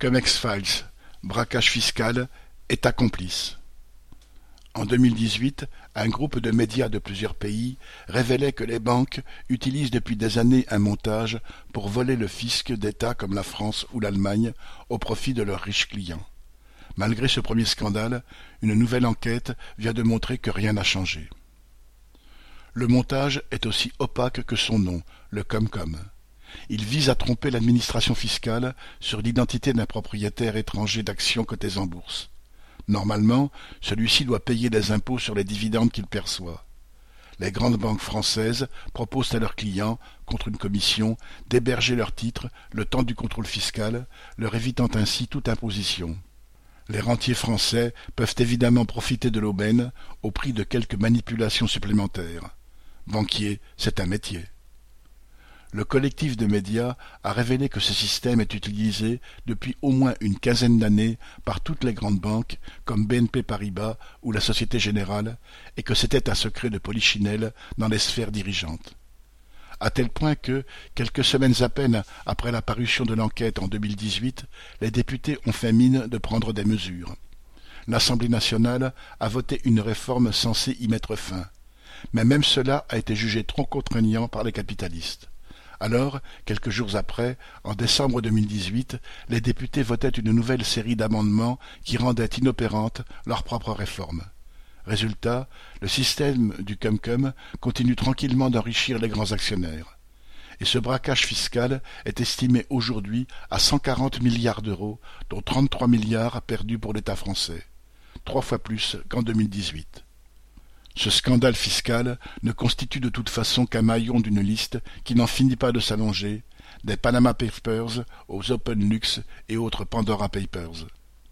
Comme X-Files, braquage fiscal, État complice. En 2018, un groupe de médias de plusieurs pays révélait que les banques utilisent depuis des années un montage pour voler le fisc d'États comme la France ou l'Allemagne au profit de leurs riches clients. Malgré ce premier scandale, une nouvelle enquête vient de montrer que rien n'a changé. Le montage est aussi opaque que son nom, le Comcom. Il vise à tromper l'administration fiscale sur l'identité d'un propriétaire étranger d'actions cotées en bourse. Normalement, celui-ci doit payer des impôts sur les dividendes qu'il perçoit. Les grandes banques françaises proposent à leurs clients, contre une commission, d'héberger leurs titres le temps du contrôle fiscal, leur évitant ainsi toute imposition. Les rentiers français peuvent évidemment profiter de l'aubaine au prix de quelques manipulations supplémentaires. Banquier, c'est un métier. Le collectif de médias a révélé que ce système est utilisé depuis au moins une quinzaine d'années par toutes les grandes banques comme BNP Paribas ou la Société Générale et que c'était un secret de polichinelle dans les sphères dirigeantes. À tel point que, quelques semaines à peine après la parution de l'enquête en 2018, les députés ont fait mine de prendre des mesures. L'Assemblée nationale a voté une réforme censée y mettre fin. Mais même cela a été jugé trop contraignant par les capitalistes. Alors, quelques jours après, en décembre 2018, les députés votaient une nouvelle série d'amendements qui rendaient inopérantes leur propre réforme. Résultat, le système du cum-cum continue tranquillement d'enrichir les grands actionnaires. Et ce braquage fiscal est estimé aujourd'hui à 140 milliards d'euros, dont 33 milliards perdus pour l'État français. Trois fois plus qu'en 2018. Ce scandale fiscal ne constitue de toute façon qu'un maillon d'une liste qui n'en finit pas de s'allonger, des Panama Papers aux OpenLux et autres Pandora Papers.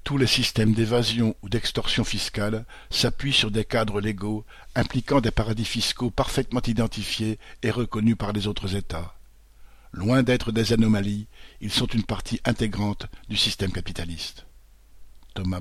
Tous les systèmes d'évasion ou d'extorsion fiscale s'appuient sur des cadres légaux impliquant des paradis fiscaux parfaitement identifiés et reconnus par les autres États. Loin d'être des anomalies, ils sont une partie intégrante du système capitaliste. Thomas